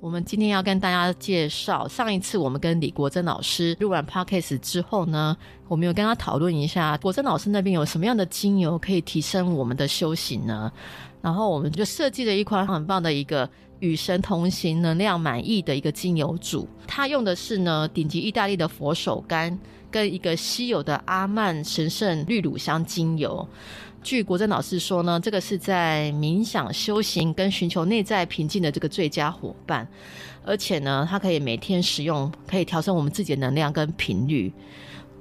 我们今天要跟大家介绍，上一次我们跟李国珍老师录完 podcast 之后呢，我们有跟他讨论一下，国珍老师那边有什么样的精油可以提升我们的修行呢？然后我们就设计了一款很棒的一个与神同行、能量满意的一个精油组，它用的是呢顶级意大利的佛手柑跟一个稀有的阿曼神圣绿乳香精油。据国珍老师说呢，这个是在冥想修行跟寻求内在平静的这个最佳伙伴，而且呢，它可以每天使用，可以调整我们自己的能量跟频率。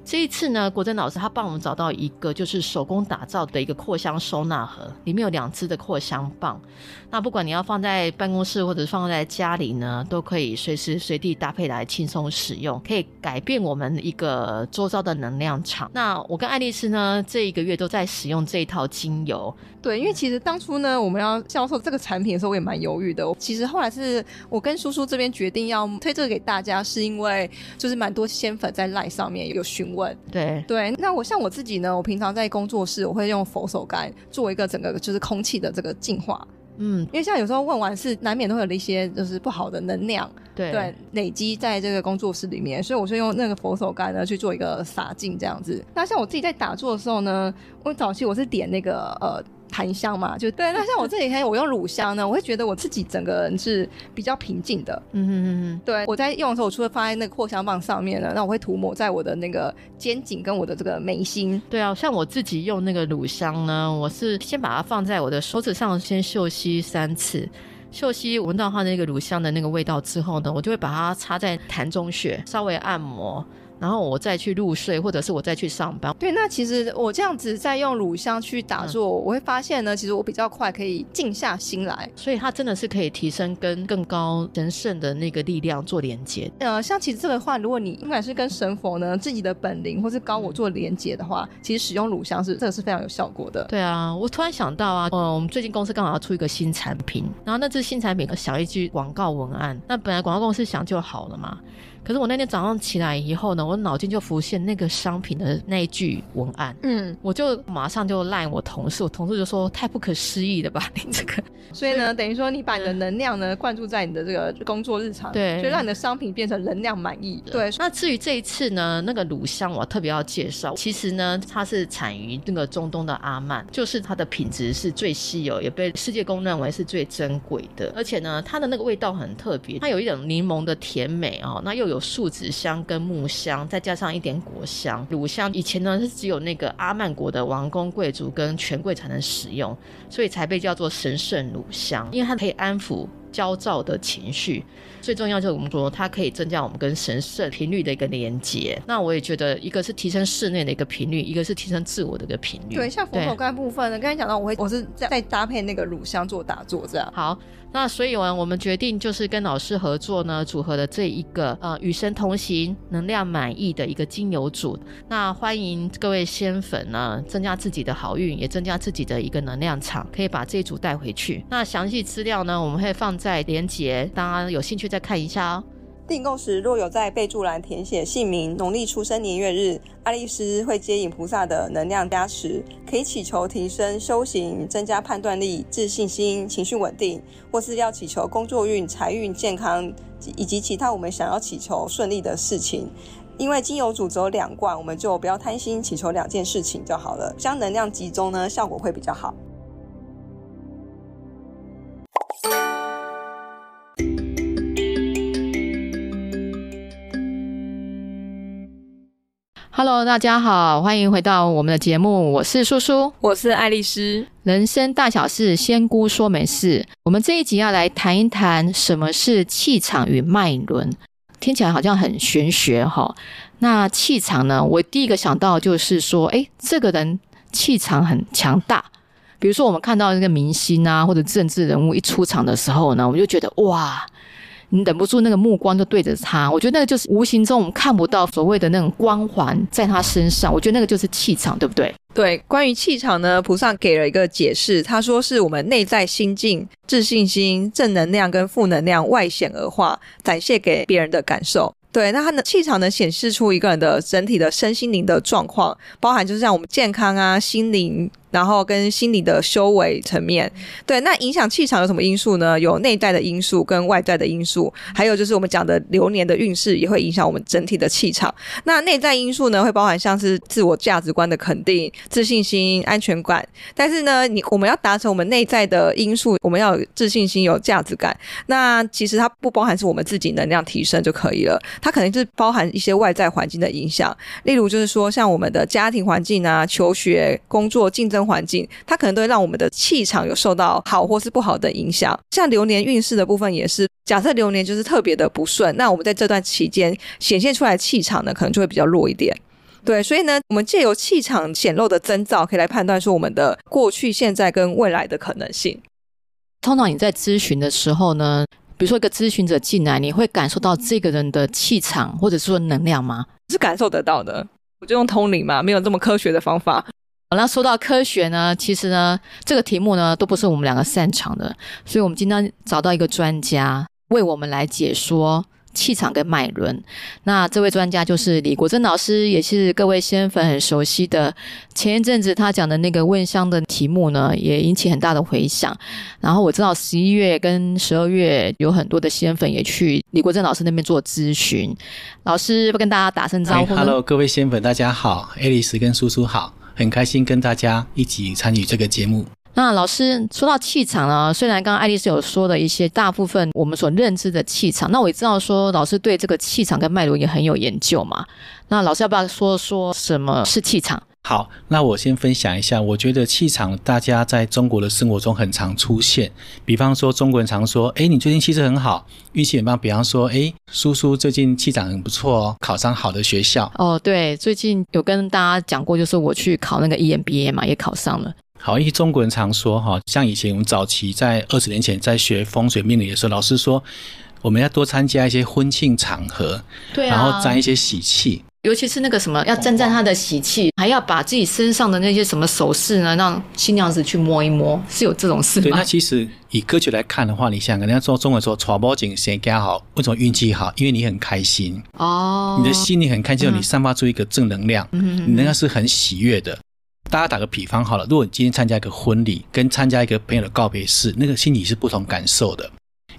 这一次呢，国珍老师他帮我们找到一个就是手工打造的一个扩香收纳盒，里面有两支的扩香棒。那不管你要放在办公室或者是放在家里呢，都可以随时随地搭配来轻松使用，可以改变我们一个周遭的能量场。那我跟爱丽丝呢，这一个月都在使用这一套精油。对，因为其实当初呢，我们要销售这个产品的时候，我也蛮犹豫的。其实后来是我跟叔叔这边决定要推这个给大家，是因为就是蛮多仙粉在 LINE 上面有询问。对对，那我像我自己呢，我平常在工作室，我会用佛手柑做一个整个就是空气的这个净化。嗯，因为像有时候问完是难免都会有一些就是不好的能量，对对，累积在这个工作室里面，所以我就用那个佛手柑呢去做一个洒净这样子。那像我自己在打坐的时候呢，我早期我是点那个呃。檀香嘛，就对。那像我这几天 我用乳香呢，我会觉得我自己整个人是比较平静的。嗯嗯嗯嗯。对，我在用的时候，我除了放在那个扩香棒上面呢，那我会涂抹在我的那个肩颈跟我的这个眉心。对啊，像我自己用那个乳香呢，我是先把它放在我的手指上，先嗅吸三次，嗅吸闻到它那个乳香的那个味道之后呢，我就会把它插在痰中穴，稍微按摩。然后我再去入睡，或者是我再去上班。对，那其实我这样子在用乳香去打坐，嗯、我会发现呢，其实我比较快可以静下心来。所以它真的是可以提升跟更高神圣的那个力量做连接。呃，像其实这个话，如果你不管是跟神佛呢，自己的本灵或是高我做连接的话，嗯、其实使用乳香是这个是非常有效果的。对啊，我突然想到啊，嗯，我们最近公司刚好要出一个新产品，然后那这新产品想一句广告文案，那本来广告公司想就好了嘛。可是我那天早上起来以后呢，我脑筋就浮现那个商品的那一句文案，嗯，我就马上就赖我同事，我同事就说太不可思议了吧，你这个，所以呢，等于说你把你的能量呢灌注在你的这个工作日常，对，就让你的商品变成能量满意。的。对，那至于这一次呢，那个乳香我特别要介绍，其实呢，它是产于那个中东的阿曼，就是它的品质是最稀有，也被世界公认为是最珍贵的，而且呢，它的那个味道很特别，它有一种柠檬的甜美哦，那又有。有树脂香跟木香，再加上一点果香。乳香以前呢是只有那个阿曼国的王公贵族跟权贵才能使用，所以才被叫做神圣乳香，因为它可以安抚焦躁的情绪。最重要就是我们说，它可以增加我们跟神圣频率的一个连接。那我也觉得，一个是提升室内的一个频率，一个是提升自我的一个频率。对，像佛手柑部分呢，刚才讲到，我会我是在在搭配那个乳香做打坐这样。好，那所以呢，我们决定就是跟老师合作呢，组合的这一个呃与神同行、能量满意的一个精油组。那欢迎各位仙粉呢，增加自己的好运，也增加自己的一个能量场，可以把这一组带回去。那详细资料呢，我们会放在连结，大家有兴趣再看一下哦。订购时若有在备注栏填写姓名、农历出生年月日，爱丽丝会接引菩萨的能量加持，可以祈求提升修行、增加判断力、自信心、情绪稳定，或是要祈求工作运、财运、健康以及其他我们想要祈求顺利的事情。因为精油组只有两罐，我们就不要贪心，祈求两件事情就好了。将能量集中呢，效果会比较好。Hello，大家好，欢迎回到我们的节目。我是叔叔，我是爱丽丝。人生大小事，仙姑说没事。我们这一集要来谈一谈什么是气场与脉轮。听起来好像很玄学哈。那气场呢？我第一个想到就是说，诶，这个人气场很强大。比如说，我们看到那个明星啊，或者政治人物一出场的时候呢，我们就觉得哇。你忍不住那个目光就对着他，我觉得那个就是无形中我们看不到所谓的那种光环在他身上，我觉得那个就是气场，对不对？对，关于气场呢，菩萨给了一个解释，他说是我们内在心境、自信心、正能量跟负能量外显而化，展现给别人的感受。对，那它的气场能显示出一个人的整体的身心灵的状况，包含就是像我们健康啊、心灵。然后跟心理的修为层面。对，那影响气场有什么因素呢？有内在的因素跟外在的因素，还有就是我们讲的流年的运势也会影响我们整体的气场。那内在因素呢，会包含像是自我价值观的肯定、自信心、安全感。但是呢，你我们要达成我们内在的因素，我们要有自信心、有价值感。那其实它不包含是我们自己能量提升就可以了，它可能是包含一些外在环境的影响。例如就是说，像我们的家庭环境啊、求学、工作、竞争环境，它可能都会让我们的气场有受到好或是不好的影响。像流年运势的部分也是，假设流年就是特别的不顺，那我们在这段期间显现出来的气场呢，可能就会比较弱一点。对，所以呢，我们借由气场显露的征兆，可以来判断说我们的过去、现在跟未来的可能性。通常你在咨询的时候呢，比如说一个咨询者进来，你会感受到这个人的气场或者说能量吗？是感受得到的，我就用通灵嘛，没有这么科学的方法。那说到科学呢，其实呢，这个题目呢都不是我们两个擅长的，所以我们今天找到一个专家为我们来解说。气场跟脉轮，那这位专家就是李国珍老师，也是各位仙粉很熟悉的。前一阵子他讲的那个问香的题目呢，也引起很大的回响。然后我知道十一月跟十二月有很多的仙粉也去李国珍老师那边做咨询。老师不跟大家打声招呼。Hello，各位仙粉，大家好，爱丽丝跟苏苏好，很开心跟大家一起参与这个节目。那老师说到气场呢，虽然刚刚爱丽丝有说的一些大部分我们所认知的气场，那我也知道说老师对这个气场跟脉轮也很有研究嘛。那老师要不要说说什么是气场？好，那我先分享一下，我觉得气场大家在中国的生活中很常出现。比方说中国人常说，哎，你最近气色很好，运气很棒。比方说，哎，叔叔最近气场很不错哦，考上好的学校。哦，对，最近有跟大家讲过，就是我去考那个 EMBA 嘛，也考上了。好，因为中国人常说哈，像以前我们早期在二十年前在学风水命理的时候，老师说我们要多参加一些婚庆场合，对啊，然后沾一些喜气，尤其是那个什么要沾沾他的喜气，还要把自己身上的那些什么首饰呢，让新娘子去摸一摸，是有这种事吗？对，那其实以歌曲来看的话，你想，人家说中文说“传包景先加好”，为什么运气好？因为你很开心哦，你的心里很开心，你散发出一个正能量，嗯，你那个是很喜悦的。大家打个比方好了，如果你今天参加一个婚礼，跟参加一个朋友的告别式，那个心里是不同感受的。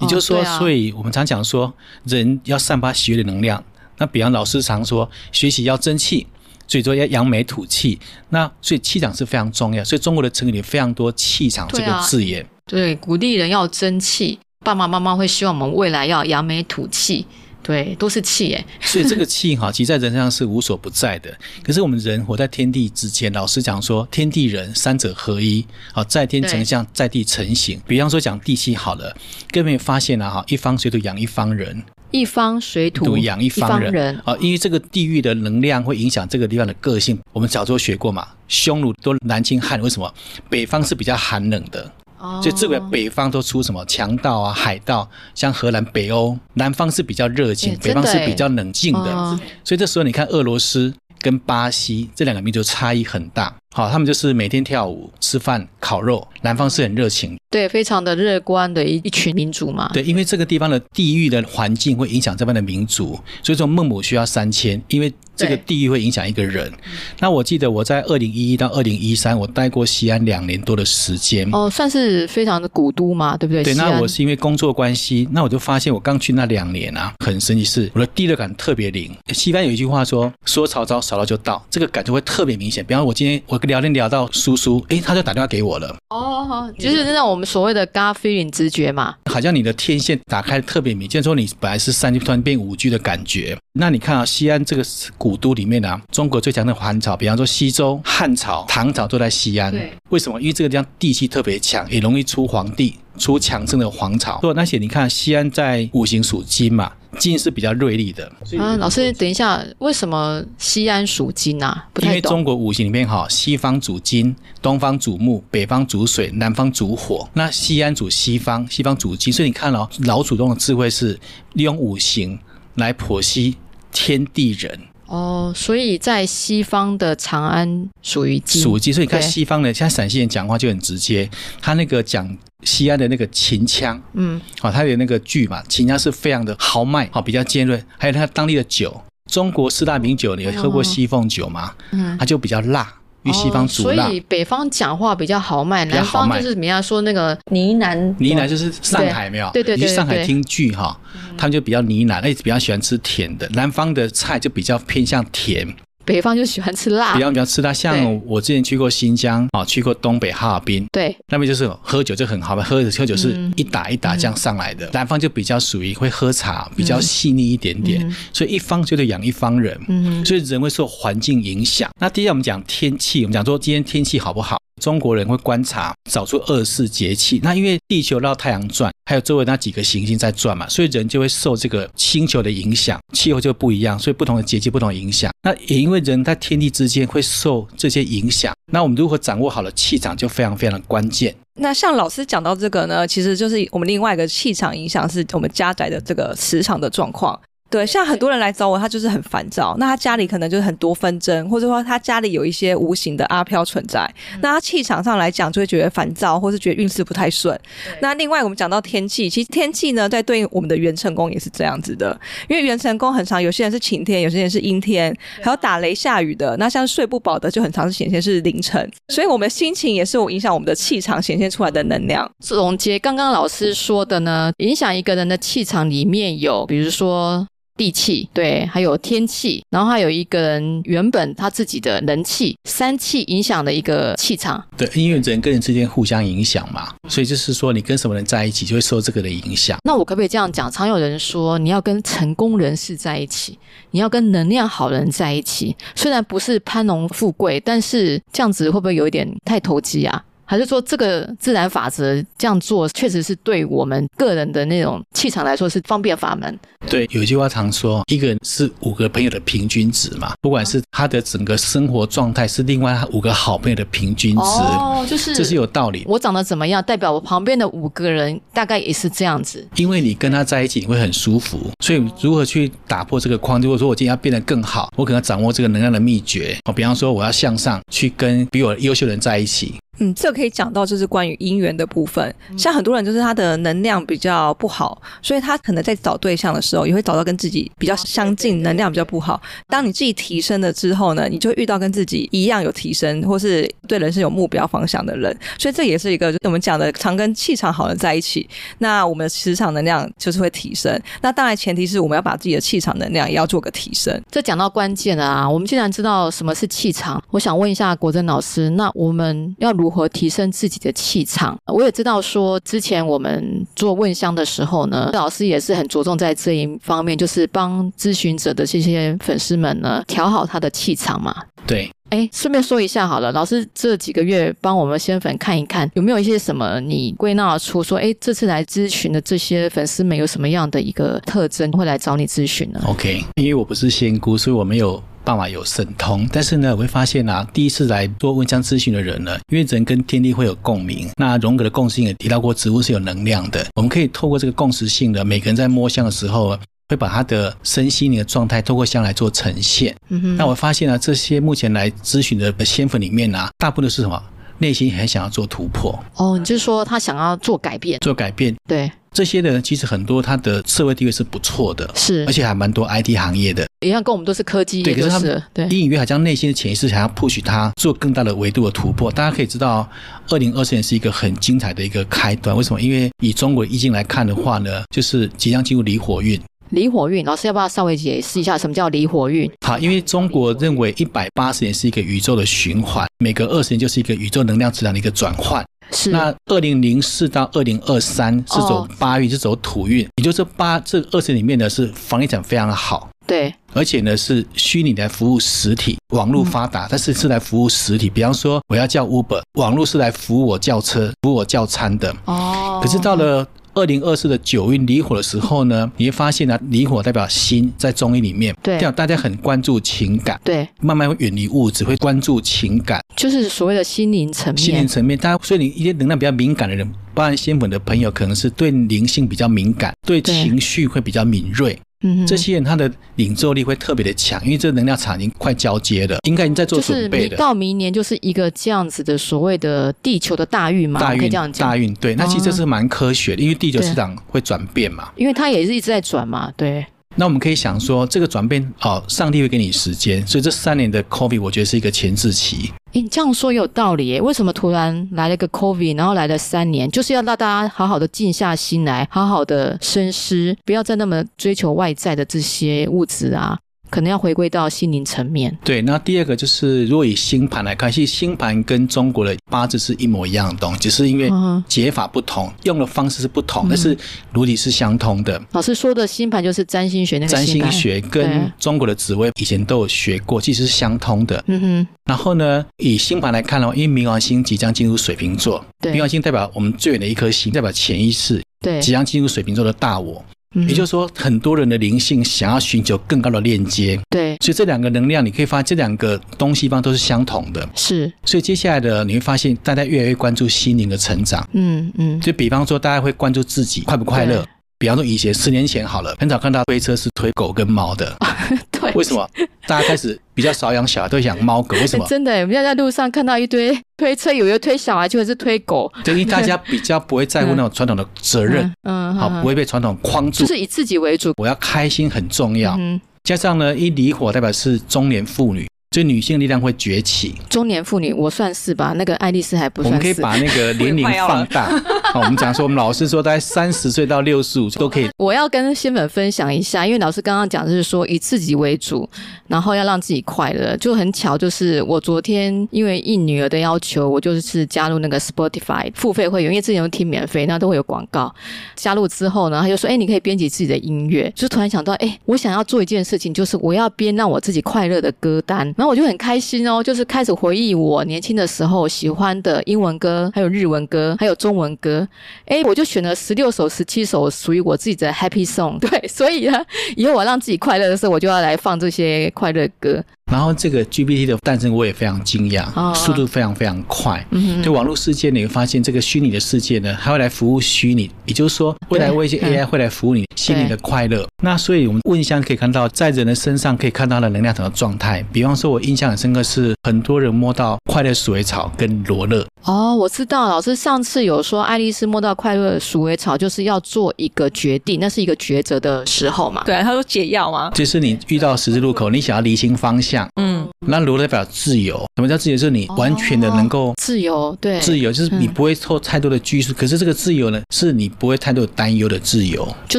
也就是说，所以我们常讲说，人要散发喜悦的能量。那比方老师常说，学习要争气，所以说要扬眉吐气。那所以气场是非常重要。所以中国的成语里非常多气场这个字眼。对，鼓励人要争气，爸爸妈妈会希望我们未来要扬眉吐气。对，都是气耶。所以这个气哈，其实在人身上是无所不在的。可是我们人活在天地之间，老师讲说，天地人三者合一，好，在天成象，在地成形。比方说讲地气好了，各位发现了哈，一方水土养一方人，一方水土养一方人啊，因为这个地域的能量会影响这个地方的个性。我们早就学过嘛，匈奴都南侵汉，为什么？北方是比较寒冷的。所以这个北方都出什么强盗啊、海盗，像荷兰、北欧，南方是比较热情，北方是比较冷静的。所以这时候你看俄罗斯跟巴西这两个民族差异很大。好，他们就是每天跳舞、吃饭、烤肉。南方是很热情，对，非常的乐观的一一群民族嘛。对，因为这个地方的地域的环境会影响这边的民族，所以说孟母需要三迁，因为这个地域会影响一个人。那我记得我在二零一一到二零一三，我待过西安两年多的时间。哦，算是非常的古都嘛，对不对？对，那我是因为工作关系，那我就发现我刚去那两年啊，很神奇是我的第六感特别灵。西方有一句话说：“说曹操，曹操就到。”这个感觉会特别明显。比方我今天我。聊天聊到叔叔，诶，他就打电话给我了。哦，就是那种我们所谓的 gut feeling 直觉嘛，好像你的天线打开特别明，就是说你本来是三 G 突然变五 G 的感觉。那你看啊，西安这个古都里面啊，中国最强的寒朝，比方说西周、汉朝、唐朝都在西安。对，为什么？因为这个地方地气特别强，也容易出皇帝。出强盛的皇朝，说那些你看，西安在五行属金嘛，金是比较锐利的。啊，老师，等一下，为什么西安属金啊？不太。因为中国五行里面哈，西方主金，东方主木，北方主水，南方主火。那西安主西方，西方主金，所以你看哦，老祖宗的智慧是利用五行来剖析天地人。哦，所以在西方的长安属于金，属金。所以你看西方的，像陕西人讲话就很直接，他那个讲西安的那个秦腔，嗯，好，他的那个剧嘛，秦腔是非常的豪迈，好，比较尖锐。还有他当地的酒，中国四大名酒，你有喝过西凤酒吗？嗯，它就比较辣。因为西方阻浪，所以北方讲话比较豪迈，南方就是怎么样说那个呢喃，呢喃就是上海没有，对对对，你去上海听剧哈，他们就比较呢喃，而且比较喜欢吃甜的，南方的菜就比较偏向甜。北方就喜欢吃辣，比方比较吃辣。像我之前去过新疆啊，去过东北哈尔滨，对，那边就是喝酒就很好嘛，喝喝酒是一打一打这样上来的。嗯、南方就比较属于会喝茶，比较细腻一点点，嗯、所以一方就得养一方人，嗯，所以人会受环境影响。那第一，我们讲天气，我们讲说今天天气好不好？中国人会观察，找出二十四节气。那因为地球绕太阳转，还有周围那几个行星在转嘛，所以人就会受这个星球的影响，气候就不一样。所以不同的节气不同影响。那也因为人在天地之间会受这些影响，那我们如何掌握好了气场就非常非常的关键。那像老师讲到这个呢，其实就是我们另外一个气场影响，是我们家宅的这个磁场的状况。对，像很多人来找我，他就是很烦躁。那他家里可能就是很多纷争，或者说他家里有一些无形的阿飘存在。嗯、那他气场上来讲，就会觉得烦躁，或是觉得运势不太顺。那另外我们讲到天气，其实天气呢，在对应我们的元辰宫也是这样子的。因为元辰宫很常，有些人是晴天，有些人是阴天，还有打雷下雨的。那像睡不饱的，就很常是显现是凌晨。所以我们的心情也是我影响我们的气场显现出来的能量。总结刚刚老师说的呢，影响一个人的气场里面有，比如说。地气对，还有天气，然后还有一个人原本他自己的人气，三气影响的一个气场。对，因为人跟人之间互相影响嘛，所以就是说你跟什么人在一起，就会受这个的影响。那我可不可以这样讲？常有人说你要跟成功人士在一起，你要跟能量好人在一起，虽然不是攀龙富贵，但是这样子会不会有一点太投机啊？还是说这个自然法则这样做，确实是对我们个人的那种气场来说是方便法门。对，有一句话常说，一个人是五个朋友的平均值嘛，不管是他的整个生活状态，是另外五个好朋友的平均值。哦，就是这是有道理。我长得怎么样，代表我旁边的五个人大概也是这样子。因为你跟他在一起，你会很舒服。所以如何去打破这个框？如果说我今天要变得更好，我可能掌握这个能量的秘诀。哦，比方说我要向上去跟比我优秀的人在一起。嗯，这可以讲到就是关于姻缘的部分。像很多人就是他的能量比较不好，所以他可能在找对象的时候也会找到跟自己比较相近、能量比较不好。当你自己提升了之后呢，你就会遇到跟自己一样有提升，或是对人生有目标方向的人。所以这也是一个我们讲的常跟气场好的人在一起，那我们的磁场能量就是会提升。那当然前提是我们要把自己的气场能量也要做个提升。这讲到关键了啊！我们既然知道什么是气场，我想问一下国珍老师，那我们要如如何提升自己的气场？我也知道说，之前我们做问香的时候呢，老师也是很着重在这一方面，就是帮咨询者的这些粉丝们呢调好他的气场嘛。对，哎，顺便说一下好了，老师这几个月帮我们仙粉看一看，有没有一些什么你归纳出说，哎，这次来咨询的这些粉丝们有什么样的一个特征会来找你咨询呢？OK，因为我不是仙姑，所以我没有。办法有神通，但是呢，我会发现啊，第一次来做问香咨询的人呢，因为人跟天地会有共鸣，那荣格的共性也提到过，植物是有能量的，我们可以透过这个共识性的，每个人在摸香的时候，会把他的身心灵的状态透过香来做呈现。嗯哼，那我发现啊，这些目前来咨询的仙粉里面啊，大部分都是什么？内心很想要做突破。哦，你就是说他想要做改变？做改变，对。这些人其实很多，他的社会地位是不错的，是，而且还蛮多 IT 行业的，一样跟我们都是科技业，就是，对，可是他们对，隐隐约约还将内心的潜意识想要 push 他做更大的维度的突破。大家可以知道，二零二四年是一个很精彩的一个开端。为什么？因为以中国易经来看的话呢，就是即将进入离火运。离火运，老师要不要稍微解释一下什么叫离火运？好，因为中国认为一百八十年是一个宇宙的循环，每隔二十年就是一个宇宙能量质量的一个转换。是，那二零零四到二零二三是走八运，是走土运，也就是八这二十年里面呢是房地产非常的好，对，而且呢是虚拟来服务实体，网络发达，但是是来服务实体，比方说我要叫 Uber，网络是来服务我叫车、服务我叫餐的，哦，可是到了。二零二四的九运离火的时候呢，你会发现呢，离火代表心，在中医里面，对，大家很关注情感，对，慢慢会远离物质，会关注情感，就是所谓的心灵层面。心灵层面，大家所以你一些能量比较敏感的人，包含仙粉的朋友，可能是对灵性比较敏感，对情绪会比较敏锐。嗯，这些人他的领受力会特别的强，因为这个能量场已经快交接了，应该已经在做准备的。到明年就是一个这样子的所谓的地球的大运嘛，大运可以这样讲。大运对，那其实这是蛮科学的，因为地球市场会转变嘛，因为它也是一直在转嘛，对。那我们可以想说，这个转变哦，上帝会给你时间，所以这三年的 COVID，我觉得是一个前置期。诶，你这样说有道理耶。为什么突然来了一个 COVID，然后来了三年，就是要让大家好好的静下心来，好好的深思，不要再那么追求外在的这些物质啊。可能要回归到心灵层面。对，那第二个就是，如果以星盘来看，其实星盘跟中国的八字是一模一样的东西，只是因为解法不同，用的方式是不同，但是逻辑是相通的。老师说的星盘就是占星学那个占星学跟中国的紫微以前都有学过，其实是相通的。嗯哼。然后呢，以星盘来看的话，因为冥王星即将进入水瓶座，冥王星代表我们最远的一颗星，代表潜意识，对，即将进入水瓶座的大我。也就是说，很多人的灵性想要寻求更高的链接，对，所以这两个能量，你可以发现这两个东西方都是相同的，是。所以接下来的你会发现，大家越来越关注心灵的成长，嗯嗯。就比方说，大家会关注自己快不快乐。比方说，以前十年前好了，很少看到推车是推狗跟猫的。对，为什么？大家开始比较少养小孩，都养猫狗。为什么？真的，我们要在路上看到一堆 推车，有一推小孩，就是推狗。等于大家比较不会在乎那种传统的责任，嗯，好，不会被传统框住，就是以自己为主。我要开心很重要。嗯，加上呢，一离火代表是中年妇女。所以女性力量会崛起。中年妇女，我算是吧。那个爱丽丝还不算是。我们可以把那个年龄放大。好，我们讲说，我们老师说，大概三十岁到六十五岁都可以。我要跟新粉分享一下，因为老师刚刚讲的是说以自己为主，然后要让自己快乐。就很巧，就是我昨天因为应女儿的要求，我就是加入那个 Spotify 付费会员，因为之前都听免费，那都会有广告。加入之后呢，他就说：“哎，你可以编辑自己的音乐。”就突然想到，哎，我想要做一件事情，就是我要编让我自己快乐的歌单。然后我就很开心哦，就是开始回忆我年轻的时候喜欢的英文歌，还有日文歌，还有中文歌。诶，我就选了十六首、十七首属于我自己的 Happy Song。对，所以呢，以后我让自己快乐的时候，我就要来放这些快乐歌。然后这个 GPT 的诞生，我也非常惊讶，哦、速度非常非常快。嗯，对网络世界，你会发现这个虚拟的世界呢，它会来服务虚拟，也就是说，未来一些 AI 会来服务你心灵的快乐。那所以，我们问香可以看到，在人的身上可以看到的能量场的状态。比方说，我印象很深刻是，很多人摸到快乐鼠尾草跟罗勒。哦，我知道，老师上次有说，爱丽丝摸到快乐鼠尾草，就是要做一个决定，那是一个抉择的时候嘛？对啊，他说解药嘛，就是你遇到十字路口，你想要离心方向。嗯，那如代表自由。什么叫自由？就是你完全的能够、哦、自由，对，自由就是你不会受太多的拘束。嗯、可是这个自由呢，是你不会太多担忧的自由。就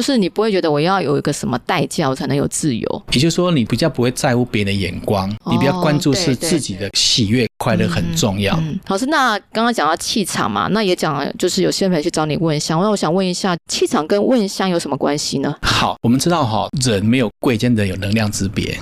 是你不会觉得我要有一个什么代价我才能有自由。也就是说，你比较不会在乎别人的眼光，哦、你比较关注是自己的喜悦、快乐很重要。嗯嗯、老师，那刚刚讲到气场嘛，那也讲就是有些人去找你问香，那我想问一下，气场跟问香有什么关系呢？好，我们知道哈，人没有贵贱，人有能量之别。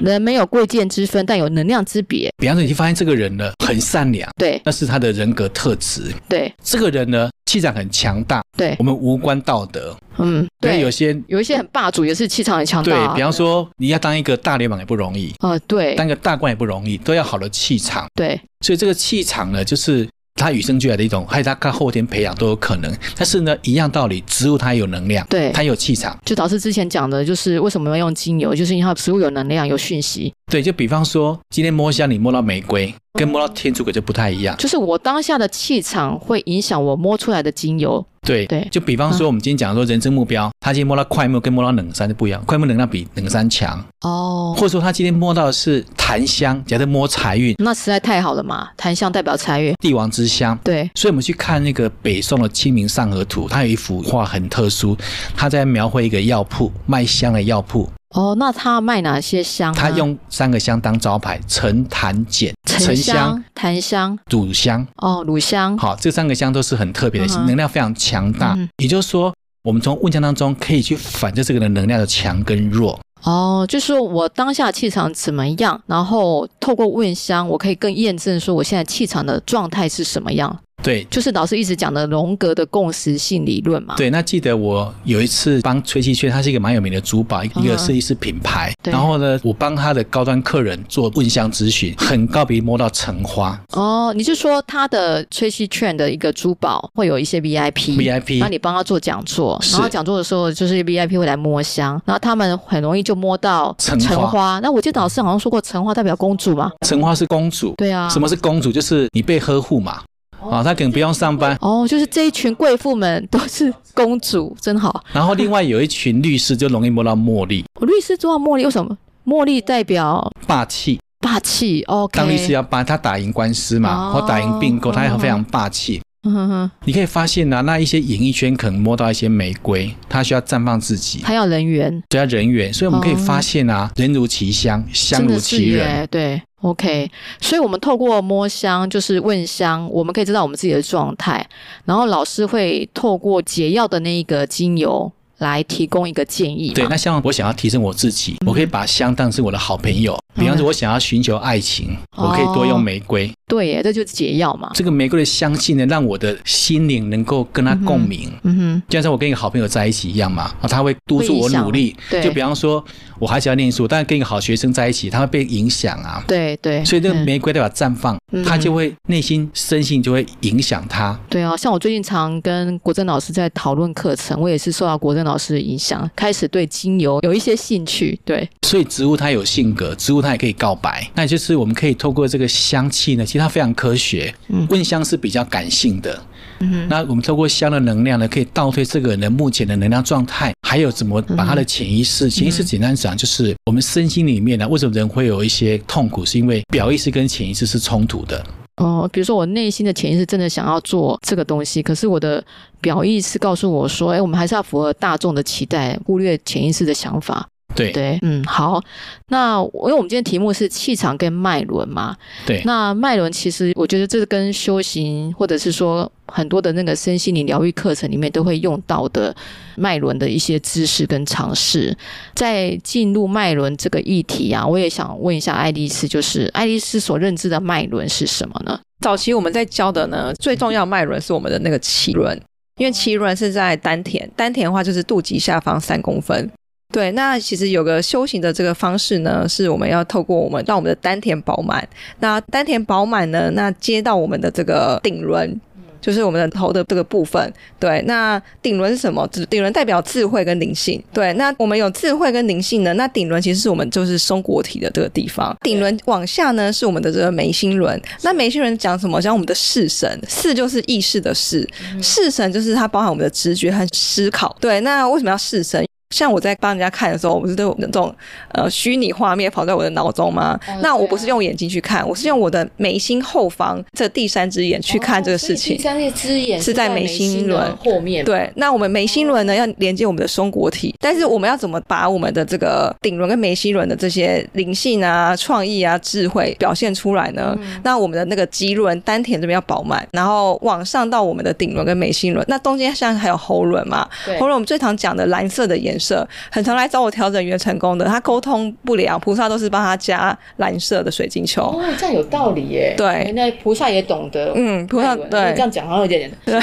人没有贵贱之分，但有能量之别。比方说，你发现这个人呢很善良，对，那是他的人格特质。对，这个人呢气场很强大，对，我们无关道德。嗯，对，有些有一些很霸主，也是气场很强大。对，比方说，你要当一个大流氓也不容易，呃，对，当一个大官也不容易，都要好的气场。对，所以这个气场呢，就是。它与生俱来的一种，还有它靠后天培养都有可能。但是呢，一样道理，植物它有能量，对，它有气场。就导师之前讲的，就是为什么要用精油，就是因为它植物有能量、有讯息。对，就比方说，今天摸香，你摸到玫瑰，跟摸到天竺葵就不太一样。就是我当下的气场会影响我摸出来的精油。对对，就比方说，我们今天讲说人生目标，他今天摸到快木跟摸到冷杉就不一样，快木能量比冷杉强哦。或者说他今天摸到的是檀香，假设摸财运，那实在太好了嘛，檀香代表财运，帝王之香。对，所以我们去看那个北宋的《清明上河图》，它有一幅画很特殊，他在描绘一个药铺卖香的药铺。哦，那他卖哪些香？他用三个香当招牌：沉、檀、碱。沉香、檀香、乳香。哦，乳香。好，这三个香都是很特别的，能量非常强大。嗯、也就是说，我们从问香当中可以去反正这个人能量的强跟弱。哦，就是说我当下气场怎么样，然后透过问香，我可以更验证说我现在气场的状态是什么样。对，就是老师一直讲的荣格的共识性理论嘛。对，那记得我有一次帮崔西圈，它是一个蛮有名的珠宝，一个设计师品牌。嗯、然后呢，我帮他的高端客人做问香咨询，很高比摸到橙花。哦，你是说他的崔西圈的一个珠宝会有一些 VIP，VIP，那你帮他做讲座，然后讲座的时候就是 VIP 会来摸香，然后他们很容易就摸到橙花。橙花，那我记得老师好像说过，橙花代表公主嘛？橙花是公主。对啊。什么是公主？就是你被呵护嘛。啊，她可能不用上班。哦，就是这一群贵妇们都是公主，真好。然后另外有一群律师就容易摸到茉莉。我律师做到茉莉，为什么？茉莉代表霸气，霸气。OK，当律师要帮他打赢官司嘛，或打赢并购，他也非常霸气。嗯哼哼，你可以发现呢、啊，那一些演艺圈可能摸到一些玫瑰，它需要绽放自己，还要人缘，对，要人缘，所以我们可以发现啊，人如其香，香如其人，对，OK，所以我们透过摸香，就是问香，我们可以知道我们自己的状态，然后老师会透过解药的那一个精油。来提供一个建议。对，那像我想要提升我自己，嗯、我可以把香当成我的好朋友。比方说，我想要寻求爱情，嗯、我可以多用玫瑰。对耶，这就是解药嘛。这个玫瑰的香气呢，让我的心灵能够跟它共鸣。嗯哼，就像我跟一个好朋友在一起一样嘛，他会督促我努力。对，就比方说，我还是要念书，但是跟一个好学生在一起，他会被影响啊。对对。所以这个玫瑰代表绽放，嗯、他就会内心深信就会影响他。对啊，像我最近常跟国珍老师在讨论课程，我也是受到国珍老师的影响，开始对精油有一些兴趣。对，所以植物它有性格，植物它也可以告白。那也就是我们可以透过这个香气呢，其实它非常科学。嗯，问香是比较感性的，嗯哼，那我们透过香的能量呢，可以倒推这个人的目前的能量状态，还有怎么把他的潜意识，潜意识简单讲就是我们身心里面呢，为什么人会有一些痛苦，是因为表意识跟潜意识是冲突的。哦，比如说我内心的潜意识真的想要做这个东西，可是我的表意识告诉我说，哎，我们还是要符合大众的期待，忽略潜意识的想法。对对，嗯，好，那因为我们今天题目是气场跟脉轮嘛，对，那脉轮其实我觉得这是跟修行或者是说很多的那个身心灵疗愈课程里面都会用到的脉轮的一些知识跟尝试。在进入脉轮这个议题啊，我也想问一下爱丽丝，就是爱丽丝所认知的脉轮是什么呢？早期我们在教的呢，最重要的脉轮是我们的那个脐轮，因为脐轮是在丹田，丹田的话就是肚脐下方三公分。对，那其实有个修行的这个方式呢，是我们要透过我们让我们的丹田饱满。那丹田饱满呢，那接到我们的这个顶轮，就是我们的头的这个部分。对，那顶轮是什么？顶轮代表智慧跟灵性。对，那我们有智慧跟灵性呢，那顶轮其实是我们就是松果体的这个地方。顶轮往下呢，是我们的这个眉心轮。那眉心轮讲什么？讲我们的视神，视就是意识的视，视神就是它包含我们的直觉和思考。对，那为什么要视神？像我在帮人家看的时候，我不是都有那种呃虚拟画面跑在我的脑中吗？哦、那我不是用眼睛去看，我是用我的眉心后方这第三只眼去看这个事情。哦、第三只眼是在眉心轮后面。对，那我们眉心轮呢要连接我们的松果体，但是我们要怎么把我们的这个顶轮跟眉心轮的这些灵性啊、创意啊、智慧表现出来呢？嗯、那我们的那个脐轮丹田这边要饱满，然后往上到我们的顶轮跟眉心轮，那中间像还有喉轮嘛？喉轮我们最常讲的蓝色的颜色。色很常来找我调整元成功的，他沟通不良，菩萨都是帮他加蓝色的水晶球。哦，这样有道理耶。对，原来菩萨也懂得。嗯，菩萨对这样讲好像有点点。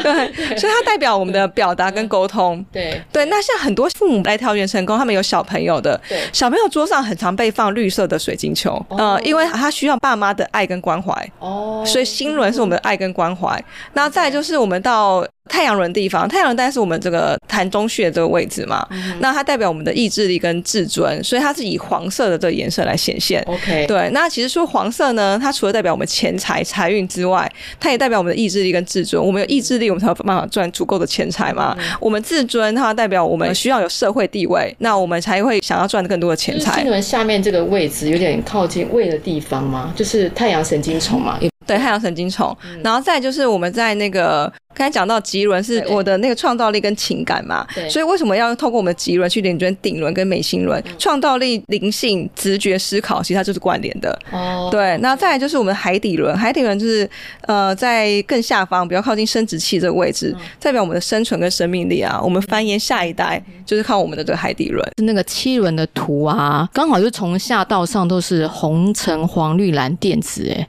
对，所以它代表我们的表达跟沟通。对对，那像很多父母来调元成功，他们有小朋友的，对，小朋友桌上很常被放绿色的水晶球，嗯，因为他需要爸妈的爱跟关怀。哦，所以心轮是我们的爱跟关怀。那再就是我们到。太阳轮地方，太阳轮当然是我们这个潭中穴这个位置嘛。嗯、那它代表我们的意志力跟自尊，所以它是以黄色的这个颜色来显现。OK，对。那其实说黄色呢，它除了代表我们钱财财运之外，它也代表我们的意志力跟自尊。我们有意志力，我们才有办法赚足够的钱财嘛。嗯、我们自尊，它代表我们需要有社会地位，那我们才会想要赚更多的钱财。心轮下面这个位置有点靠近胃的地方吗？就是太阳神经丛嘛。对，太阳神经虫，嗯、然后再就是我们在那个刚才讲到脐轮是我的那个创造力跟情感嘛，对所以为什么要透过我们的脐轮去连接顶轮跟美心轮？创造力、灵性、直觉、思考，其实它就是关联的。哦，对，那再来就是我们海底轮，海底轮就是呃在更下方，比较靠近生殖器这个位置，嗯、代表我们的生存跟生命力啊，我们繁衍下一代就是靠我们的这个海底轮。那个七轮的图啊，刚好就从下到上都是红、橙、黄、绿、蓝靛紫，哎。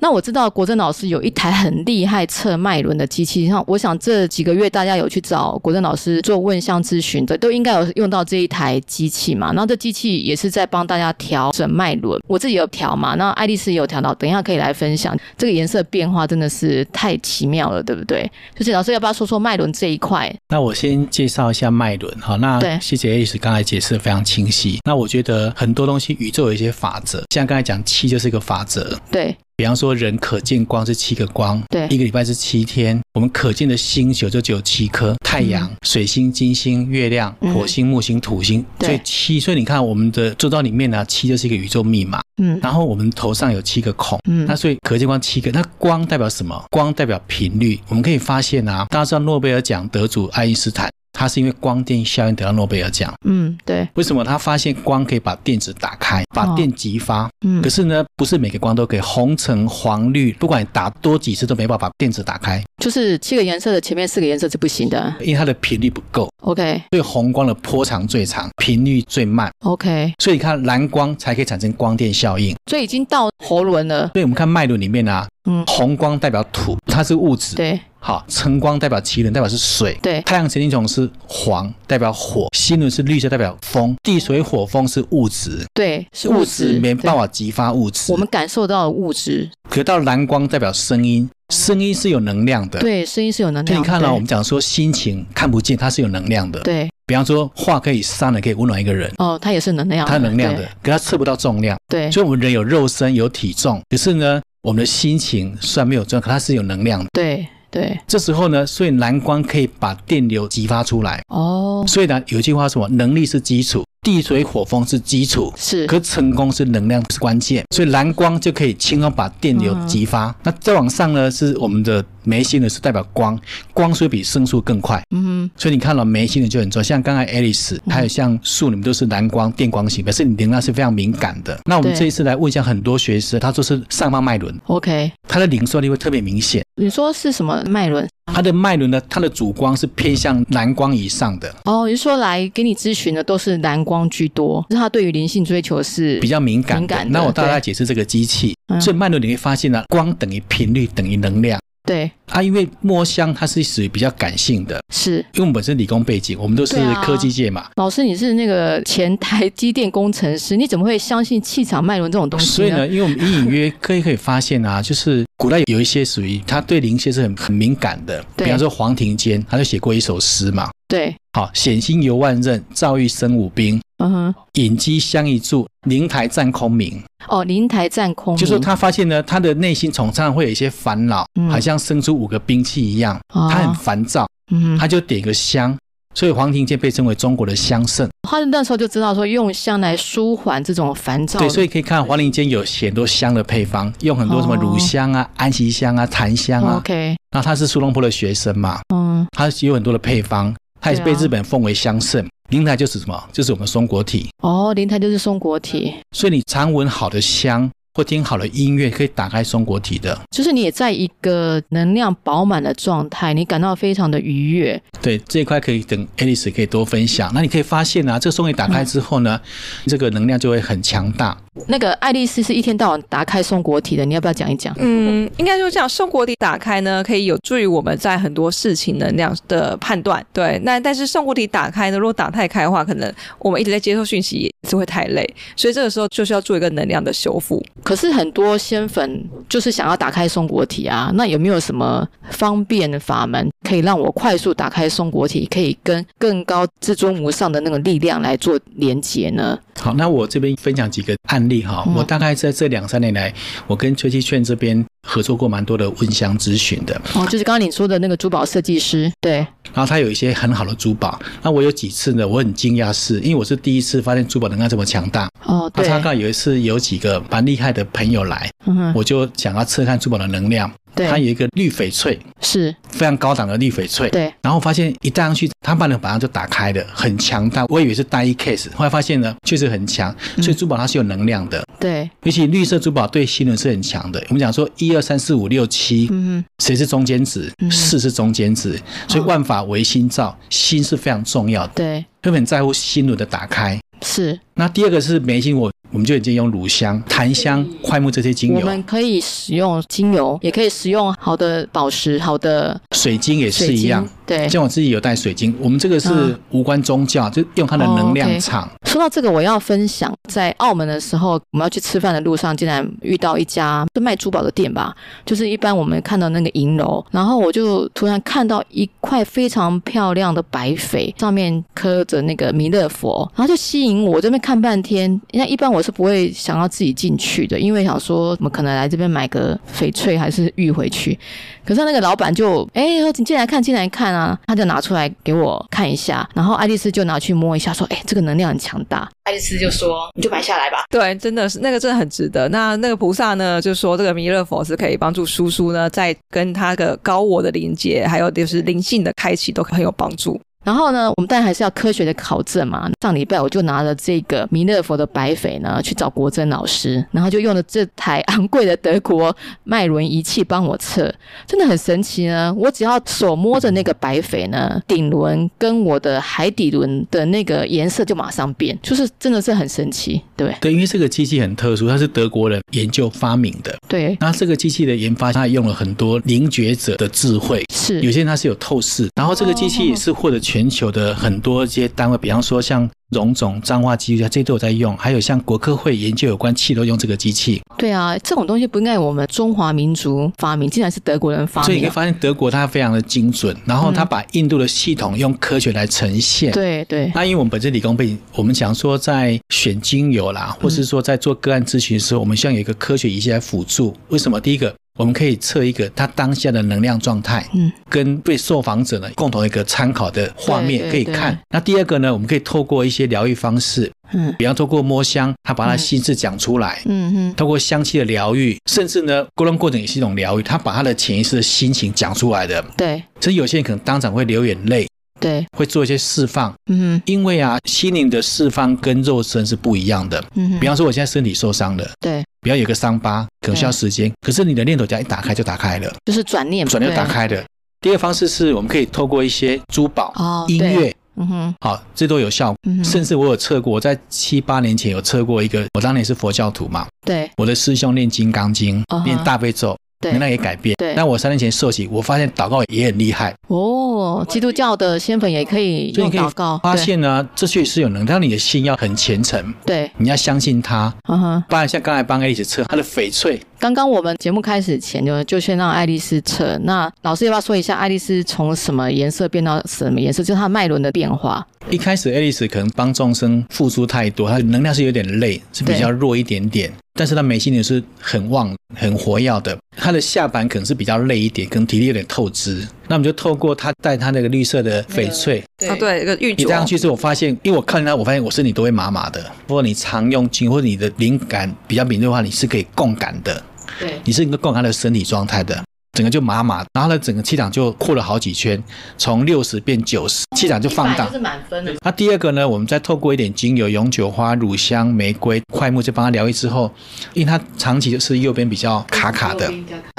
那我知道国珍老师有一台很厉害测脉轮的机器，像我想这几个月大家有去找国珍老师做问相咨询的，都应该有用到这一台机器嘛。然后这机器也是在帮大家调整脉轮，我自己有调嘛。那爱丽丝也有调到，等一下可以来分享。这个颜色变化真的是太奇妙了，对不对？就是老师要不要说说脉轮这一块？那我先介绍一下脉轮哈。那谢谢爱丽丝刚才解释的非常清晰。那我觉得很多东西宇宙有一些法则，像刚才讲气就是一个法则，对。比方说人可见光是七个光，对，一个礼拜是七天，我们可见的星球就只有七颗：太阳、嗯、水星、金星、月亮、火星、木星、土星。嗯、所以七，所以你看我们的周遭里面呢、啊，七就是一个宇宙密码。嗯，然后我们头上有七个孔。嗯，那所以可见光七个，那光代表什么？光代表频率。我们可以发现啊，大家知道诺贝尔奖得主爱因斯坦。他是因为光电效应得到诺贝尔奖。嗯，对。为什么他发现光可以把电子打开，把电激发？嗯。可是呢，不是每个光都可以，红橙黄绿，不管你打多几次都没办法把电子打开。就是七个颜色的前面四个颜色是不行的，因为它的频率不够。OK。所以红光的波长最长，频率最慢。OK。所以你看蓝光才可以产生光电效应。所以已经到喉轮了。所以我们看脉轮里面啊，嗯，红光代表土，它是物质。对。好，橙光代表脐轮，代表是水。对，太阳神经丛是黄，代表火；心轮是绿色，代表风。地水火风是物质，对，是物质，没办法激发物质。我们感受到的物质。可到蓝光代表声音，声音是有能量的。对，声音是有能量的。所以你看到我们讲说心情看不见，它是有能量的。对，比方说话可以伤人，可以温暖一个人。哦，它也是能量，它能量的，可它测不到重量。对，所以我们人有肉身有体重，可是呢，我们的心情虽然没有重量，可它是有能量的。对。对，这时候呢，所以蓝光可以把电流激发出来。哦，所以呢，有一句话说什么？能力是基础。地水火风是基础，是，可成功是能量是关键，所以蓝光就可以轻松把电流激发。嗯、那再往上呢，是我们的眉心呢是代表光，光所以比声速更快。嗯哼，所以你看到眉心的就很重要，像刚才 Alice，还有像树，你们都是蓝光电光型，表示你能量是非常敏感的。那我们这一次来问一下很多学生，他说是上方脉轮，OK，他的灵受力会特别明显。你说是什么脉轮？它的脉轮呢？它的主光是偏向蓝光以上的。哦，你说来给你咨询的都是蓝光居多，是他对于灵性追求是比较敏感的。敏感的。那我大概解释这个机器，所以脉轮你会发现呢，光等于频率等于能量。对啊，因为墨香它是属于比较感性的，是因为我们本身理工背景，我们都是科技界嘛。啊、老师，你是那个前台机电工程师，你怎么会相信气场脉轮这种东西？所以呢，因为我们隐隐约可以可以发现啊，就是古代有一些属于他对灵性是很很敏感的，对比方说黄庭坚，他就写过一首诗嘛。对，好，险心游万仞，造育生五兵。嗯哼，隐机相一柱，灵台占空明。哦，灵台占空明，就是他发现呢，他的内心总常常会有一些烦恼，嗯、好像生出五个兵器一样，哦、他很烦躁。嗯，他就点个香，所以黄庭坚被称为中国的香圣。他那时候就知道说用香来舒缓这种烦躁。对，所以可以看黄庭坚有很多香的配方，用很多什么乳香啊、哦、安息香啊、檀香啊。OK，那他是苏东坡的学生嘛？嗯，他有很多的配方。他也是被日本奉为香圣，灵台就是什么？就是我们松果体。哦，灵台就是松果体。所以你常闻好的香，或听好的音乐，可以打开松果体的。就是你也在一个能量饱满的状态，你感到非常的愉悦。对，这一块可以等 Alice 可以多分享。那你可以发现啊，这个松果打开之后呢，嗯、这个能量就会很强大。那个爱丽丝是一天到晚打开松果体的，你要不要讲一讲？嗯，应该说这样，松果体打开呢，可以有助于我们在很多事情能量的判断。对，那但是松果体打开呢，如果打太开的话，可能我们一直在接受讯息也是会太累，所以这个时候就是要做一个能量的修复。可是很多仙粉就是想要打开松果体啊，那有没有什么方便的法门可以让我快速打开松果体，可以跟更高至尊无上的那个力量来做连接呢？好，那我这边分享几个案例哈。嗯、我大概在这两三年来，我跟崔七劝这边合作过蛮多的温香咨询的。哦，就是刚刚你说的那个珠宝设计师，对。然后他有一些很好的珠宝。那我有几次呢，我很惊讶是，因为我是第一次发现珠宝能量这么强大。哦，对。他刚有一次有几个蛮厉害的朋友来，嗯、我就想要测看珠宝的能量。对，它有一个绿翡翠，是非常高档的绿翡翠。对，然后发现一戴上去，它把那个马上就打开了，很强大。我以为是单一 case，后来发现呢，确实很强。所以珠宝它是有能量的。对，尤其绿色珠宝对心轮是很强的。我们讲说一二三四五六七，嗯，谁是中间值？四是中间值。所以万法唯心造，心是非常重要的。对，会很在乎心轮的打开。是。那第二个是眉心，我。我们就已经用乳香、檀香、快木这些精油。我们可以使用精油，也可以使用好的宝石、好的水晶也是一样。对，像我自己有带水晶，我们这个是无关宗教，嗯、就用它的能量场，哦 okay、说到这个，我要分享，在澳门的时候，我们要去吃饭的路上，竟然遇到一家是卖珠宝的店吧，就是一般我们看到那个银楼，然后我就突然看到一块非常漂亮的白翡，上面刻着那个弥勒佛，然后就吸引我，我这边看半天。那一般我我是不会想要自己进去的，因为想说怎么可能来这边买个翡翠还是玉回去？可是那个老板就哎，你进来看，进来看啊，他就拿出来给我看一下，然后爱丽丝就拿去摸一下，说哎，这个能量很强。大爱丽丝就说：“你就买下来吧。”对，真的是那个真的很值得。那那个菩萨呢，就说这个弥勒佛是可以帮助叔叔呢，在跟他的高我的连接，还有就是灵性的开启，都很有帮助。然后呢，我们当然还是要科学的考证嘛。上礼拜我就拿了这个弥勒佛的白翡呢，去找国珍老师，然后就用了这台昂贵的德国脉轮仪器帮我测，真的很神奇呢。我只要手摸着那个白翡呢，顶轮跟我的海底轮的那个颜色就马上变，就是真的是很神奇，对对，因为这个机器很特殊，它是德国人研究发明的。对，那这个机器的研发，它用了很多凝觉者的智慧，是。有些人它是有透视，然后这个机器也是获得全。球的很多一些单位，比方说像荣总、彰化机构，这些都有在用。还有像国科会研究有关气，都用这个机器。对啊，这种东西不应该我们中华民族发明，竟然是德国人发明。所以你可以发现，德国它非常的精准，然后它把印度的系统用科学来呈现。嗯、对对。那因为我们本身理工背景，我们想说在选精油啦，或是说在做个案咨询的时候，我们需要有一个科学仪器来辅助。为什么？第一个。我们可以测一个他当下的能量状态，嗯，跟被受访者呢共同一个参考的画面可以看。那第二个呢，我们可以透过一些疗愈方式，嗯，比方透过摸香，他把他心事讲出来，嗯嗯，透过香气的疗愈，甚至呢沟通过程也是一种疗愈，他把他的潜意识的心情讲出来的，对。所以有些人可能当场会流眼泪，对，会做一些释放，嗯，因为啊，心灵的释放跟肉身是不一样的，嗯，比方说我现在身体受伤了，对。不要有个伤疤，可能需要时间。可是你的念头只要一打开就打开了，就是转念，转念就打开的。第二个方式是我们可以透过一些珠宝、哦、音乐，嗯哼，好，这都有效。嗯、甚至我有测过，我在七八年前有测过一个，我当年是佛教徒嘛，对，我的师兄念金刚经，念大悲咒。对，能量也改变。对，那我三年前受洗，我发现祷告也很厉害。哦，基督教的仙粉也可以用祷告。发现呢，这确实是有能量，但你的心要很虔诚。对，你要相信他。嗯哼。不然像刚才帮爱丽丝测她的翡翠。刚刚我们节目开始前就就先让爱丽丝测。那老师要不要说一下爱丽丝从什么颜色变到什么颜色？就是她脉轮的变化。一开始爱丽丝可能帮众生付出太多，她的能量是有点累，是比较弱一点点。但是他眉心也是很旺、很活跃的。他的下盘可能是比较累一点，可能体力有点透支。那我们就透过他戴他那个绿色的翡翠，对啊，对，一个玉镯。你戴上去之后，我发现，因为我看他，我发现我身体都会麻麻的。如果你常用经，或者你的灵感比较敏锐的话，你是可以共感的。对，你是能够共感他的身体状态的。整个就麻麻，然后呢，整个气场就扩了好几圈，从六十变九十，气场就放大，就是满分的。那第二个呢，我们再透过一点精油、永久花、乳香、玫瑰、快木，就帮他疗愈之后，因为他长期就是右边比较卡卡的。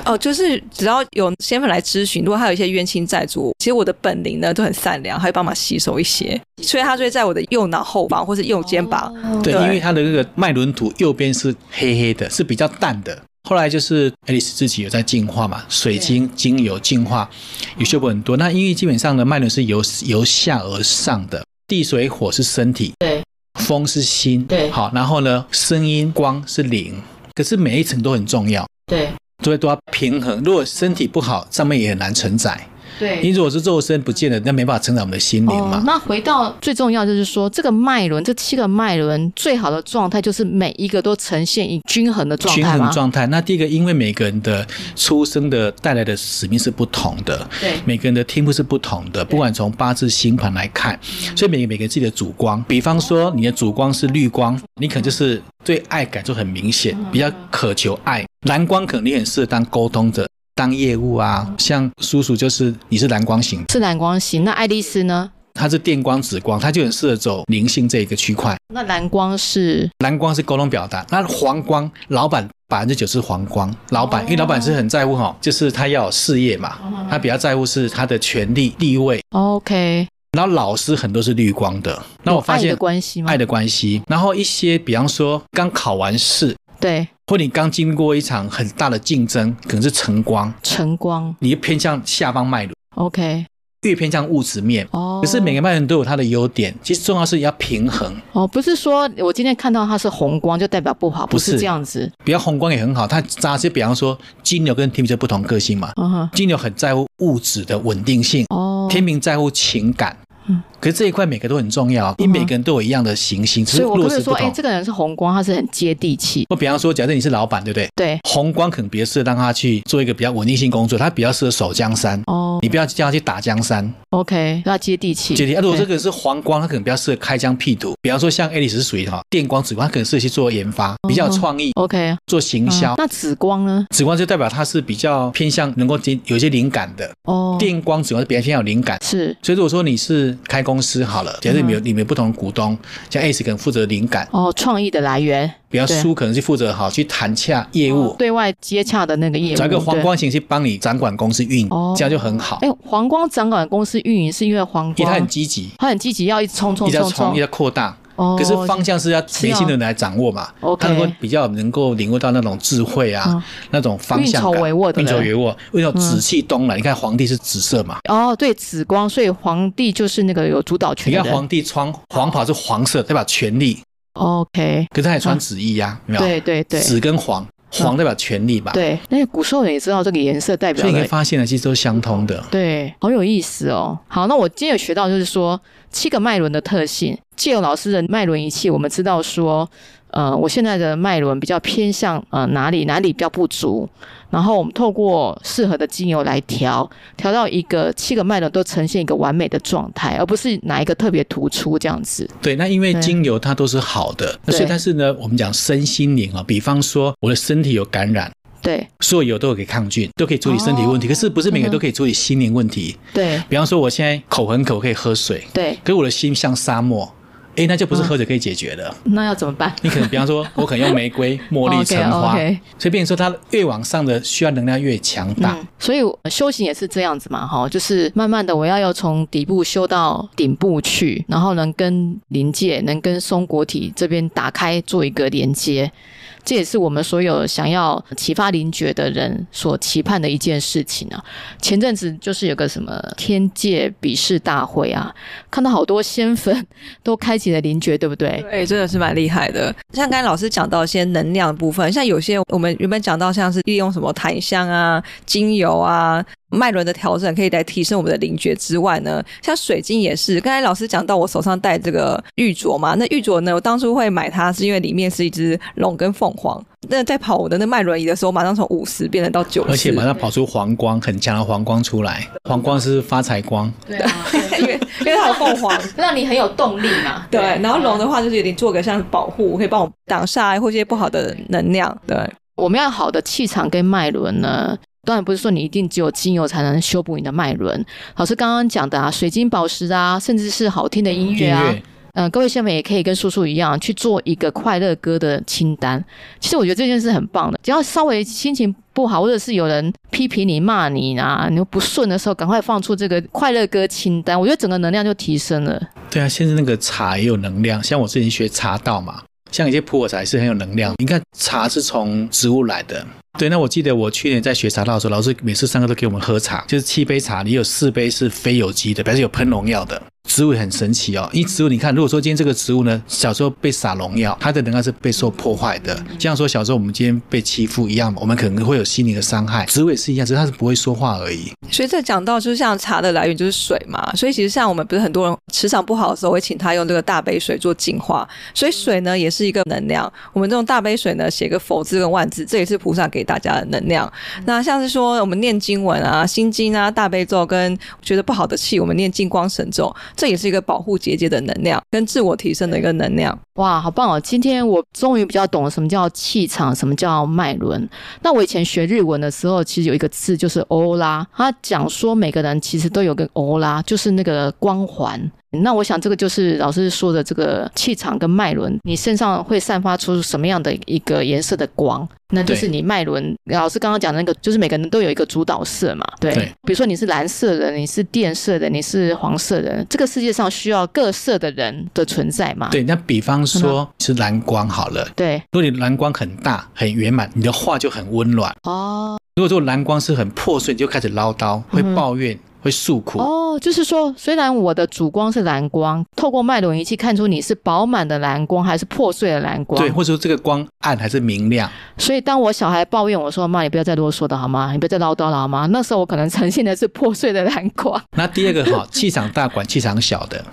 哦，就是只要有仙粉来咨询，如果他有一些冤亲债主，其实我的本灵呢都很善良，他会帮忙吸收一些，所以他就会在我的右脑后方或是右肩膀。哦、对，对，因为他的那个脉轮图右边是黑黑的，是比较淡的。后来就是爱丽丝自己有在进化嘛，水晶精油进化，有修补很多。那因为基本上呢脉轮是由由下而上的，地水火是身体，对，风是心，对，好，然后呢，声音光是灵，可是每一层都很重要，对，所以都要平衡。如果身体不好，上面也很难承载。对，因为如果是肉身不见了，那没办法成长我们的心灵嘛。哦。那回到最重要就是说，这个脉轮，这七个脉轮最好的状态就是每一个都呈现一均衡的状态。均衡状态。那第一个，因为每个人的出生的带来的使命是不同的，对，每个人的天赋是不同的，不管从八字星盘来看，所以每个每个人自己的主光，比方说你的主光是绿光，你可能就是对爱感就很明显，比较渴求爱；蓝光可能你很适合当沟通者。当业务啊，像叔叔就是你是蓝光型，是蓝光型。那爱丽丝呢？它是电光、紫光，它就很适合走灵性这一个区块。那蓝光是？蓝光是沟通表达。那黄光，老板百分之九十是黄光，老板，因为老板是很在乎哈，就是他要有事业嘛，他比较在乎是他的权利地位。OK。然后老师很多是绿光的。那我发现爱的关系吗？爱的关系。然后一些，比方说刚考完试。对，或你刚经历过一场很大的竞争，可能是晨光，晨光，你偏向下方脉轮。OK，越偏向物质面。哦，可是每个脉轮都有它的优点，其实重要是要平衡。哦，不是说我今天看到它是红光就代表不好，不是这样子。比较红光也很好，它扎是。比方说金牛跟天秤是不同个性嘛。嗯哼，金牛很在乎物质的稳定性。哦，天秤在乎情感。可是这一块每个都很重要，因为每个人都有一样的行星，所以我不是说，哎，这个人是红光，他是很接地气。我比方说，假设你是老板，对不对？对。红光可能比较适合让他去做一个比较稳定性工作，他比较适合守江山。哦。你不要叫他去打江山。OK，让他接地气。接地啊。如果这个是黄光，他可能比较适合开疆辟土。比方说，像爱丽丝是属于哈电光、紫光，他可能适合去做研发，比较有创意。OK。做行销。那紫光呢？紫光就代表他是比较偏向能够有一些灵感的。哦。电光、紫光是比较偏向有灵感。是。所以如果说你是开公司好了。假设里面有里面不同的股东，像 Ace 可能负责灵感哦，创意的来源。比较书可能是负责好去谈洽业务，对外接洽的那个业务。找一个黄光型去帮你掌管公司运营，这样就很好。哎，黄光掌管公司运营是因为黄光，因为他很积极，他很积极要一直冲冲冲，一直冲，一直要扩大。哦，可是方向是要年轻人来掌握嘛。他能够比较能够领悟到那种智慧啊，那种方向感。运筹帷幄的，运筹帷幄。为什么紫气东来？你看皇帝是紫色嘛？哦，对，紫光，所以皇帝就是那个有主导权。你看皇帝穿黄袍是黄色，代表权力。OK，可是他也穿紫衣呀，没有？对对对，紫跟黄，黄代表权力吧？对，那古时候人也知道这个颜色代表。所以你会发现呢，其实都是相通的。对，好有意思哦。好，那我今天有学到，就是说七个脉轮的特性，借由老师的脉轮仪器，我们知道说。呃，我现在的脉轮比较偏向呃哪里哪里比较不足，然后我们透过适合的精油来调，调到一个七个脉轮都呈现一个完美的状态，而不是哪一个特别突出这样子。对，那因为精油它都是好的，那所以但是呢，我们讲身心灵啊，比方说我的身体有感染，对，所有油都可以抗菌，都可以处理身体问题，哦、可是不是每个都可以处理心灵问题。对，比方说我现在口很渴，可以喝水，对，可是我的心像沙漠。哎，那就不是喝水可以解决的。嗯。那要怎么办？你可能比方说，我可能用玫瑰、茉莉、橙花，所以变成说它越往上的需要能量越强大。嗯。所以修行也是这样子嘛，哈，就是慢慢的我要要从底部修到顶部去，然后能跟临界、能跟松果体这边打开做一个连接。这也是我们所有想要启发灵觉的人所期盼的一件事情啊！前阵子就是有个什么天界比试大会啊，看到好多仙粉都开启了灵觉，对不对？对，真的是蛮厉害的。像刚才老师讲到一些能量部分，像有些我们原本讲到像是利用什么檀香啊、精油啊。脉轮的调整可以来提升我们的灵觉之外呢，像水晶也是。刚才老师讲到我手上戴这个玉镯嘛，那玉镯呢，我当初会买它是因为里面是一只龙跟凤凰。那在跑我的那脉轮仪的时候，马上从五十变成到九十，而且马上跑出黄光，很强的黄光出来。黄光是发财光，对啊，因为因为它有凤凰，让你很有动力嘛。对，然后龙的话就是有点做个像保护，可以帮我挡煞或一些不好的能量。对，我们要好的气场跟脉轮呢。当然不是说你一定只有精油才能修补你的脉轮。老师刚刚讲的啊，水晶宝石啊，甚至是好听的音乐啊，嗯、呃，各位先粉也可以跟叔叔一样去做一个快乐歌的清单。其实我觉得这件事很棒的，只要稍微心情不好，或者是有人批评你、骂你啊，你不顺的时候，赶快放出这个快乐歌清单，我觉得整个能量就提升了。对啊，现在那个茶也有能量，像我之前学茶道嘛，像一些普洱茶是很有能量。你看茶是从植物来的。对，那我记得我去年在学茶道的时候，老师每次上课都给我们喝茶，就是七杯茶，你有四杯是非有机的，表示有喷农药的。植物很神奇哦，因为植物你看，如果说今天这个植物呢，小时候被撒农药，它的能量是被受破坏的。就像说小时候我们今天被欺负一样，我们可能会有心灵的伤害。植物也是一样，只是它是不会说话而已。所以这讲到就是像茶的来源就是水嘛，所以其实像我们不是很多人磁场不好的时候会请他用这个大杯水做净化，所以水呢也是一个能量。我们这种大杯水呢，写个佛字跟万字，这也是菩萨给大家的能量。那像是说我们念经文啊、心经啊、大悲咒，跟觉得不好的气，我们念净光神咒。这也是一个保护结界的能量，跟自我提升的一个能量。哇，好棒哦！今天我终于比较懂了什么叫气场，什么叫脉轮。那我以前学日文的时候，其实有一个字就是欧拉，他讲说每个人其实都有个欧拉，就是那个光环。那我想这个就是老师说的这个气场跟脉轮，你身上会散发出什么样的一个颜色的光？那就是你脉轮。老师刚刚讲的那个，就是每个人都有一个主导色嘛。对。对。比如说你是蓝色的，你是电色的，你是黄色的。这个世界上需要各色的人的存在嘛？对。那比方说是蓝光好了。对。如果你蓝光很大很圆满，你的话就很温暖。哦。如果说蓝光是很破碎，你就开始唠叨，会抱怨。嗯会诉苦。哦，就是说，虽然我的主光是蓝光，透过脉轮仪器看出你是饱满的蓝光还是破碎的蓝光，对，或者说这个光暗还是明亮。所以当我小孩抱怨我说：“妈，你不要再啰嗦的好吗？你不要再唠叨了好吗？”那时候我可能呈现的是破碎的蓝光。那第二个哈，气场大管，气场小的。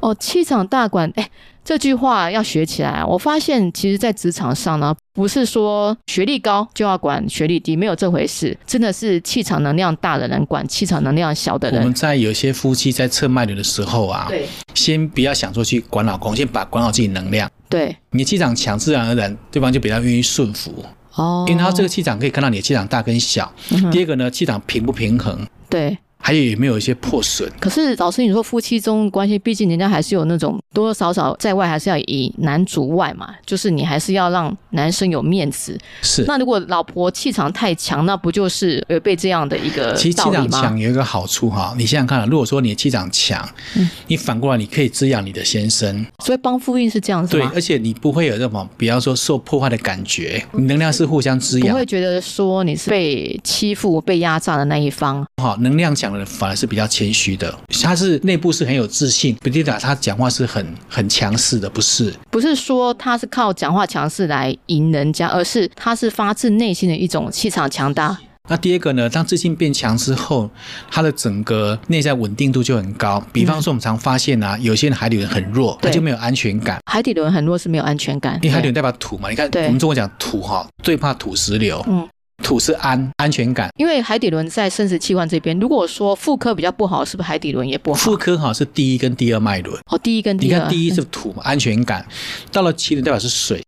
哦，气场大管，哎，这句话要学起来。我发现，其实，在职场上呢，不是说学历高就要管学历低，没有这回事。真的是气场能量大的人管气场能量小的人。我们在有些夫妻在测脉轮的时候啊，对，先不要想说去管老公，先把管好自己能量。对，你气场强，自然而然对方就比较愿意顺服。哦，因为他这个气场可以看到你的气场大跟小。嗯、第二个呢，气场平不平衡？对。还有有没有一些破损？可是老师，你说夫妻中关系，毕竟人家还是有那种多多少少在外还是要以男主外嘛，就是你还是要让男生有面子。是。那如果老婆气场太强，那不就是违背这样的一个？其实气场强有一个好处哈，你想想看，如果说你的气场强，嗯，你反过来你可以滋养你的先生，所以帮夫运是这样子。对，而且你不会有这种比方说受破坏的感觉，你能量是互相滋养，不会觉得说你是被欺负、被压榨的那一方。好，能量强的人。反而是比较谦虚的，他是内部是很有自信，不代表他讲话是很很强势的，不是？不是说他是靠讲话强势来赢人家，而是他是发自内心的一种气场强大。那第二个呢？当自信变强之后，他的整个内在稳定度就很高。比方说，我们常发现啊，有些人海底轮很弱，他就没有安全感。海底轮很弱是没有安全感，因为海底轮代表土嘛。你看，我们中国讲土哈，最怕土石流。嗯。土是安安全感，因为海底轮在生殖器官这边。如果说妇科比较不好，是不是海底轮也不好？妇科好是第一跟第二脉轮。哦，第一跟第二。你看第一是土嘛，安全感。到了脐轮代表是水，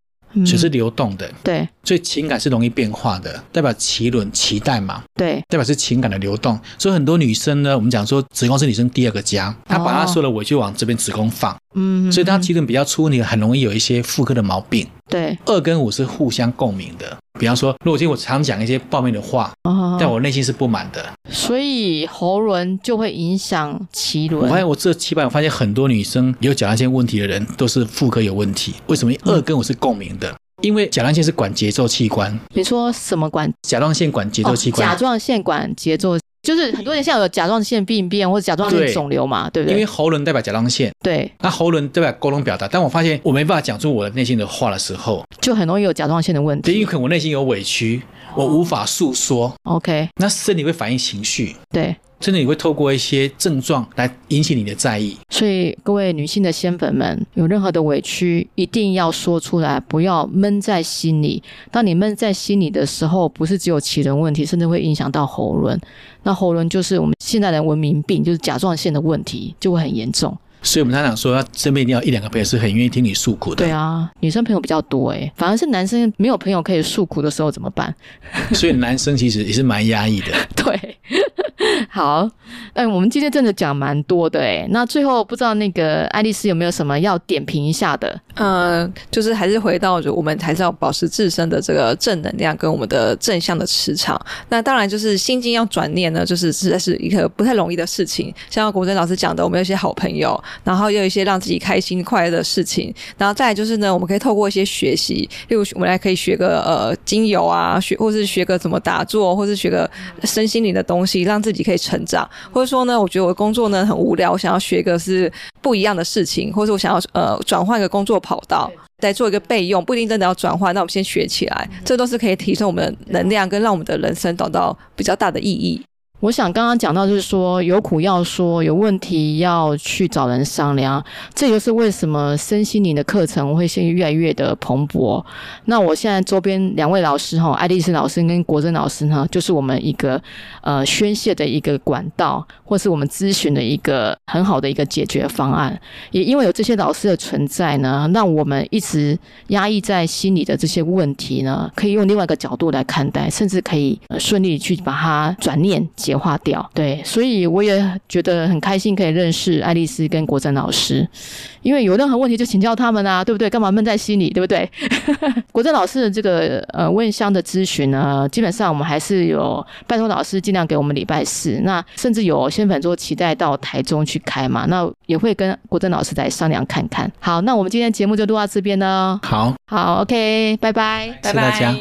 水是流动的。对。所以情感是容易变化的，代表脐轮脐带嘛。对。代表是情感的流动。所以很多女生呢，我们讲说子宫是女生第二个家，她把她所有的委屈往这边子宫放。嗯。所以她脐轮比较粗，你很容易有一些妇科的毛病。对。二跟五是互相共鸣的。比方说，如果今天我常讲一些抱怨的话，哦但我内心是不满的，所以喉轮就会影响脐轮。我发现我这七百，我发现很多女生有甲状腺问题的人都是妇科有问题。为什么？二跟五是共鸣的，因为甲状腺是管节奏器官。你说什么管？甲状腺管节奏器官。甲状腺管节奏。就是很多人现在有甲状腺病变或者甲状腺肿瘤嘛，对，对不对？因为喉咙代表甲状腺，对，那喉咙代表沟通表达。但我发现我没办法讲出我的内心的话的时候，就很容易有甲状腺的问题。因为可能我内心有委屈，我无法诉说。OK，那身体会反映情绪。对。甚至你会透过一些症状来引起你的在意，所以各位女性的仙粉们，有任何的委屈一定要说出来，不要闷在心里。当你闷在心里的时候，不是只有脐轮问题，甚至会影响到喉轮。那喉轮就是我们现代的文明病，就是甲状腺的问题，就会很严重。所以我们常常说，身边一定要一两个朋友是很愿意听你诉苦的。对啊，女生朋友比较多哎，反而是男生没有朋友可以诉苦的时候怎么办？所以男生其实也是蛮压抑的。对。好，嗯，我们今天真的讲蛮多的哎，那最后不知道那个爱丽丝有没有什么要点评一下的？嗯，就是还是回到我们还是要保持自身的这个正能量跟我们的正向的磁场。那当然就是心境要转念呢，就是实在是一个不太容易的事情。像国珍老师讲的，我们有些好朋友，然后又有一些让自己开心快乐的事情，然后再来就是呢，我们可以透过一些学习，例如我们来可以学个呃精油啊，学或是学个怎么打坐，或是学个身心灵的东西，让自己可以成长。或者说呢，我觉得我的工作呢很无聊，我想要学一个是不一样的事情，或者我想要呃转换一个工作跑道，再做一个备用，不一定真的要转换。那我们先学起来，这都是可以提升我们的能量，跟让我们的人生找到比较大的意义。我想刚刚讲到，就是说有苦要说，有问题要去找人商量，这就是为什么身心灵的课程会现在越来越的蓬勃。那我现在周边两位老师哈，爱丽丝老师跟国珍老师呢，就是我们一个呃宣泄的一个管道，或是我们咨询的一个很好的一个解决方案。也因为有这些老师的存在呢，让我们一直压抑在心里的这些问题呢，可以用另外一个角度来看待，甚至可以顺利去把它转念解。简化掉，对，所以我也觉得很开心，可以认识爱丽丝跟国珍老师，因为有任何问题就请教他们啊，对不对？干嘛闷在心里，对不对？国珍老师的这个呃问香的咨询呢，基本上我们还是有拜托老师尽量给我们礼拜四，那甚至有仙粉座期待到台中去开嘛，那也会跟国珍老师来商量看看。好，那我们今天节目就录到这边呢。好，好，OK，拜拜，谢谢大家。